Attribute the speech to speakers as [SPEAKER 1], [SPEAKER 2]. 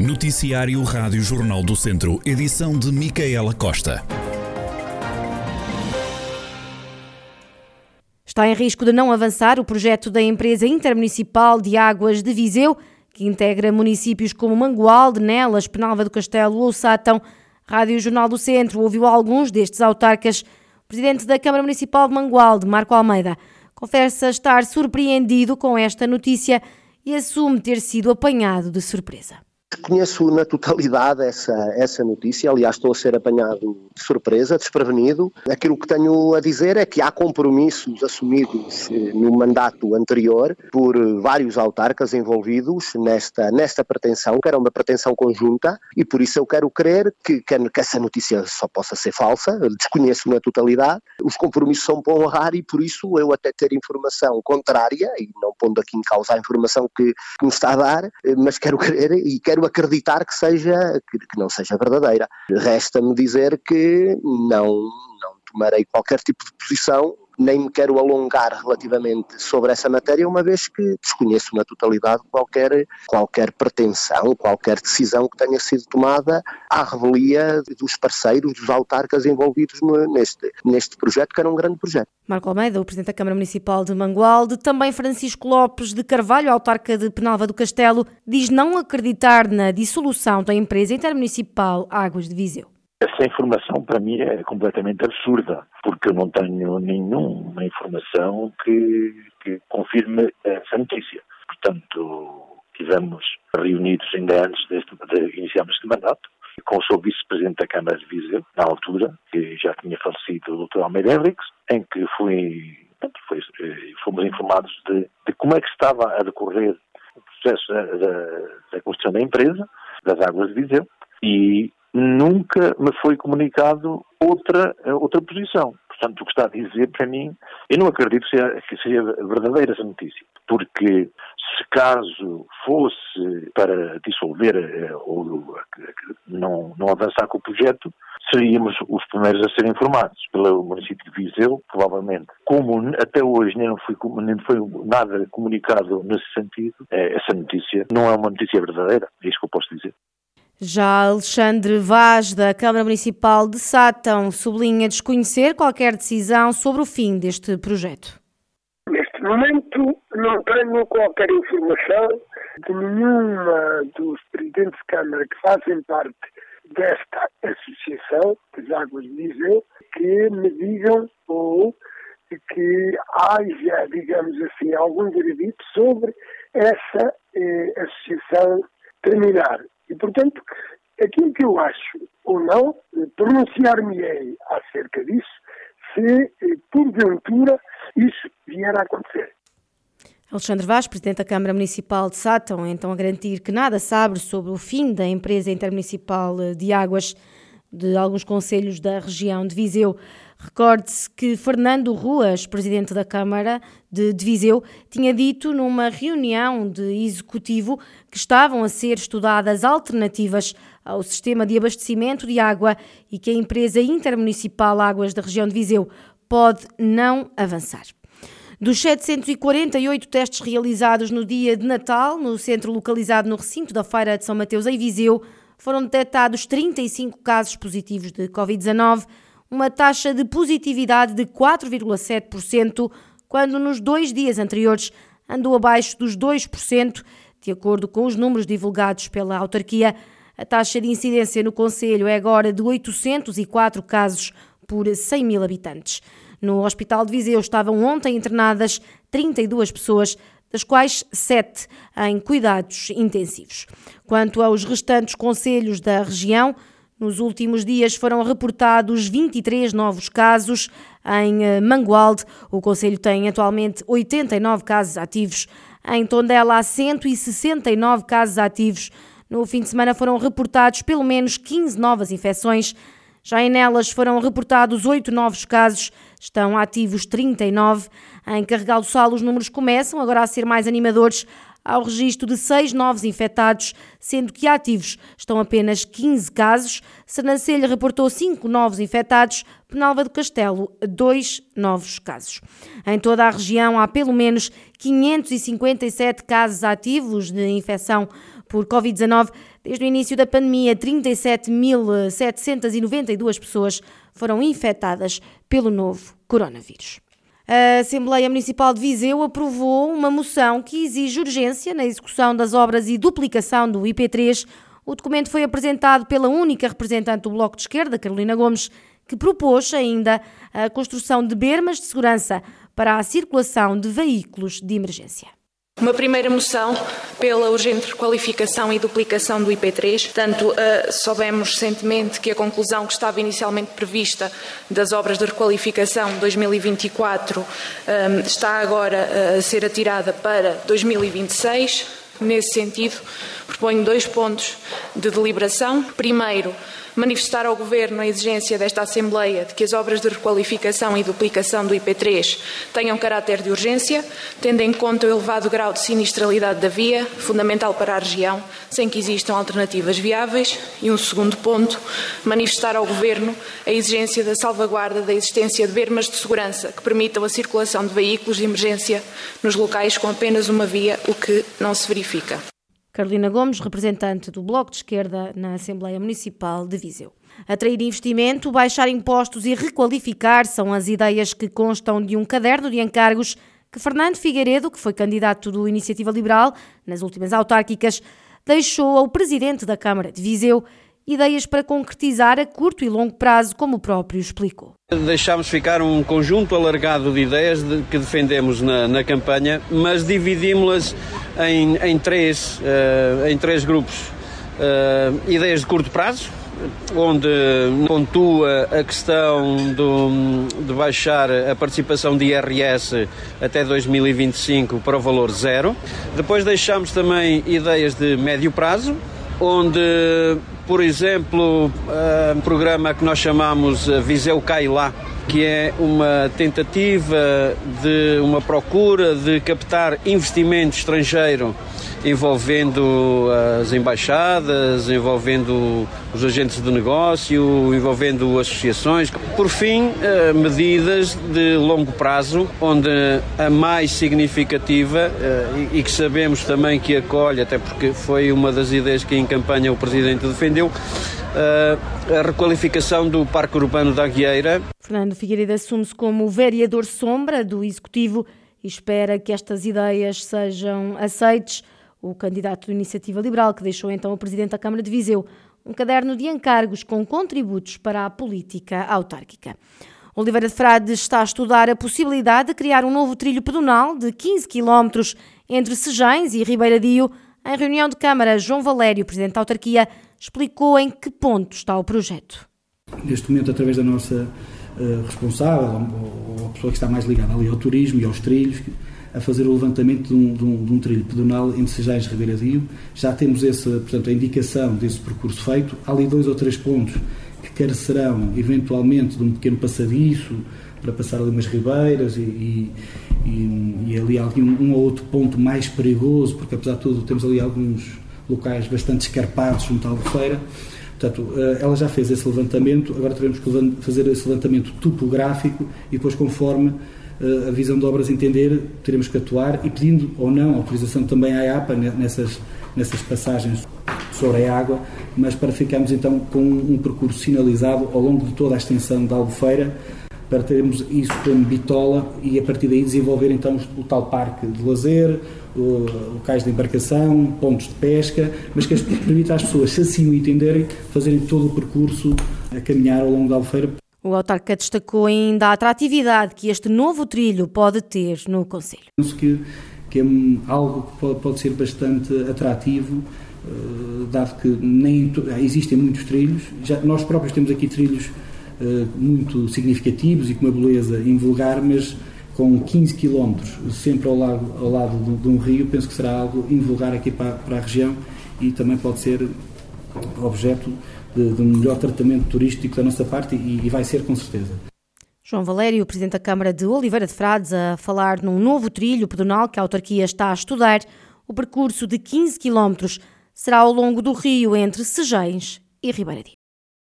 [SPEAKER 1] Noticiário Rádio Jornal do Centro, edição de Micaela Costa.
[SPEAKER 2] Está em risco de não avançar o projeto da empresa intermunicipal de águas de Viseu, que integra municípios como Mangualde, Nelas, Penalva do Castelo ou Sátão. Rádio Jornal do Centro ouviu alguns destes autarcas. O presidente da Câmara Municipal de Mangualde, Marco Almeida, confessa estar surpreendido com esta notícia e assume ter sido apanhado de surpresa.
[SPEAKER 3] Conheço na totalidade essa, essa notícia, aliás, estou a ser apanhado de surpresa, desprevenido. Aquilo que tenho a dizer é que há compromissos assumidos eh, no mandato anterior por vários autarcas envolvidos nesta, nesta pretensão, que era uma pretensão conjunta, e por isso eu quero crer que, que, essa notícia só possa ser falsa, desconheço na totalidade. Os compromissos são para honrar e por isso eu até ter informação contrária, e não pondo aqui em causa a informação que, que me está a dar, eh, mas quero crer e quero quero acreditar que seja que, que não seja verdadeira. Resta-me dizer que não não tomarei qualquer tipo de posição nem me quero alongar relativamente sobre essa matéria, uma vez que desconheço na totalidade qualquer, qualquer pretensão, qualquer decisão que tenha sido tomada à revelia dos parceiros, dos autarcas envolvidos neste, neste projeto, que era um grande projeto.
[SPEAKER 2] Marco Almeida, o Presidente da Câmara Municipal de Mangualde, também Francisco Lopes de Carvalho, autarca de Penalva do Castelo, diz não acreditar na dissolução da empresa intermunicipal Águas de Viseu.
[SPEAKER 4] Essa informação para mim é completamente absurda, porque eu não tenho nenhuma informação que, que confirme essa notícia. Portanto, tivemos reunidos ainda antes deste, de iniciarmos este mandato, com o seu vice-presidente da Câmara de Viseu, na altura, que já tinha falecido o Dr. Almeida Henriques, em que fui, foi, eh, fomos informados de, de, como é que estava a decorrer o processo da, da, da construção da empresa, das águas de Viseu, e nunca me foi comunicado outra, outra posição. Portanto, o que está a dizer para mim, eu não acredito que seja, que seja verdadeira essa notícia, porque se caso fosse para dissolver eh, ou não, não avançar com o projeto, seríamos os primeiros a ser informados pelo município de Viseu, provavelmente. Como até hoje nem, foi, nem foi nada comunicado nesse sentido, eh, essa notícia não é uma notícia verdadeira, é isso que eu posso dizer.
[SPEAKER 2] Já Alexandre Vaz, da Câmara Municipal de Sátão, sublinha desconhecer qualquer decisão sobre o fim deste projeto.
[SPEAKER 5] Neste momento não tenho qualquer informação de nenhuma dos presidentes de Câmara que fazem parte desta associação, das Águas de Viseu, que me digam ou que haja, digamos assim, algum veredito sobre essa eh, associação terminar. E, portanto, aquilo que eu acho ou não, pronunciar-me-ei acerca disso, se eh, porventura isso vier a acontecer.
[SPEAKER 2] Alexandre Vaz, Presidente da Câmara Municipal de Sátão, então a garantir que nada sabe sobre o fim da empresa intermunicipal de águas de alguns conselhos da região de Viseu. Recorde-se que Fernando Ruas, presidente da Câmara de, Viseu, tinha dito numa reunião de executivo que estavam a ser estudadas alternativas ao sistema de abastecimento de água e que a empresa intermunicipal Águas da região de Viseu pode não avançar. Dos 748 testes realizados no dia de Natal, no centro localizado no recinto da Feira de São Mateus, em Viseu, foram detectados 35 casos positivos de Covid-19 uma taxa de positividade de 4,7%, quando nos dois dias anteriores andou abaixo dos 2%, de acordo com os números divulgados pela autarquia. A taxa de incidência no Conselho é agora de 804 casos por 100 mil habitantes. No Hospital de Viseu estavam ontem internadas 32 pessoas, das quais 7 em cuidados intensivos. Quanto aos restantes conselhos da região, nos últimos dias foram reportados 23 novos casos em eh, Mangualde. O Conselho tem atualmente 89 casos ativos. Em Tondela há 169 casos ativos. No fim de semana foram reportados pelo menos 15 novas infecções. Já em Nelas foram reportados 8 novos casos, estão ativos 39. Em Carregal do Sal os números começam agora a ser mais animadores ao registro de seis novos infectados, sendo que ativos estão apenas 15 casos. Sernancelha reportou cinco novos infectados, Penalva do Castelo, dois novos casos. Em toda a região há pelo menos 557 casos ativos de infecção por Covid-19. Desde o início da pandemia, 37.792 pessoas foram infectadas pelo novo coronavírus. A Assembleia Municipal de Viseu aprovou uma moção que exige urgência na execução das obras e duplicação do IP3. O documento foi apresentado pela única representante do Bloco de Esquerda, Carolina Gomes, que propôs ainda a construção de bermas de segurança para a circulação de veículos de emergência.
[SPEAKER 6] Uma primeira moção pela urgente requalificação e duplicação do IP3. Portanto, uh, soubemos recentemente que a conclusão que estava inicialmente prevista das obras de requalificação 2024 um, eh, está agora uh, a ser atirada para 2026. Nesse sentido, proponho dois pontos de deliberação. Primeiro, manifestar ao Governo a exigência desta Assembleia de que as obras de requalificação e duplicação do IP3 tenham caráter de urgência, tendo em conta o elevado grau de sinistralidade da via, fundamental para a região, sem que existam alternativas viáveis. E um segundo ponto, manifestar ao Governo a exigência da salvaguarda da existência de bermas de segurança que permitam a circulação de veículos de emergência nos locais com apenas uma via, o que não se verifica.
[SPEAKER 2] Carolina Gomes, representante do Bloco de Esquerda na Assembleia Municipal de Viseu. Atrair investimento, baixar impostos e requalificar são as ideias que constam de um caderno de encargos que Fernando Figueiredo, que foi candidato do Iniciativa Liberal nas últimas autárquicas, deixou ao presidente da Câmara de Viseu ideias para concretizar a curto e longo prazo, como o próprio explicou.
[SPEAKER 7] Deixámos ficar um conjunto alargado de ideias de, que defendemos na, na campanha, mas dividimos-las em, em, três, uh, em três grupos. Uh, ideias de curto prazo, onde pontua a questão do, de baixar a participação de IRS até 2025 para o valor zero. Depois deixamos também ideias de médio prazo, onde, por exemplo, um programa que nós chamamos Viseu Cai Lá, que é uma tentativa de uma procura de captar investimento estrangeiro envolvendo as embaixadas, envolvendo os agentes de negócio, envolvendo associações. Por fim, eh, medidas de longo prazo, onde a mais significativa eh, e que sabemos também que acolhe, até porque foi uma das ideias que em campanha o Presidente defendeu, eh, a requalificação do Parque Urbano da Aguieira.
[SPEAKER 2] Fernando Figueiredo assume-se como vereador sombra do Executivo e espera que estas ideias sejam aceites o candidato da Iniciativa Liberal, que deixou então o presidente da Câmara de Viseu um caderno de encargos com contributos para a política autárquica. Oliveira de Frade está a estudar a possibilidade de criar um novo trilho pedonal de 15 km entre Sejães e Ribeiradio. Em reunião de Câmara, João Valério, presidente da autarquia, explicou em que ponto está o projeto.
[SPEAKER 8] Neste momento, através da nossa uh, responsável, ou, a pessoa que está mais ligada ali ao turismo e aos trilhos, a fazer o levantamento de um, de um, de um trilho pedonal entre Sejais e Ribeiradio. Já temos esse, portanto, a indicação desse percurso feito. Há ali dois ou três pontos que carecerão, eventualmente, de um pequeno passadiço para passar ali umas ribeiras e, e, e, e ali algum, um ou outro ponto mais perigoso, porque apesar de tudo temos ali alguns locais bastante escarpados junto à Albufeira. Portanto, eh, ela já fez esse levantamento, agora teremos que fazer esse levantamento topográfico e depois, conforme eh, a visão de obras entender, teremos que atuar e pedindo ou não autorização também à APA nessas, nessas passagens sobre a água, mas para ficarmos então com um percurso sinalizado ao longo de toda a extensão da Albufeira, para termos isso como bitola e a partir daí desenvolver então o tal parque de lazer, locais de embarcação, pontos de pesca, mas que permita às pessoas, se assim o entenderem, fazerem todo o percurso a caminhar ao longo da Albufeira
[SPEAKER 2] o autarca destacou ainda a atratividade que este novo trilho pode ter no Conselho.
[SPEAKER 8] Penso que, que é algo que pode, ser bastante atrativo, uh, dado que nem existem muitos trilhos. Já, nós próprios temos aqui trilhos muito significativos e com uma beleza invulgar, mas com 15 km sempre ao lado, ao lado de, de, um rio, penso que será algo invulgar aqui para, para a região e também pode ser objeto de, de um melhor tratamento turístico da nossa parte e, e vai ser com certeza.
[SPEAKER 2] João Valério, Presidente da Câmara de Oliveira de Frades, a falar num novo trilho pedonal que a autarquia está a estudar. O percurso de 15 km será ao longo do rio entre Sejães e Ribeira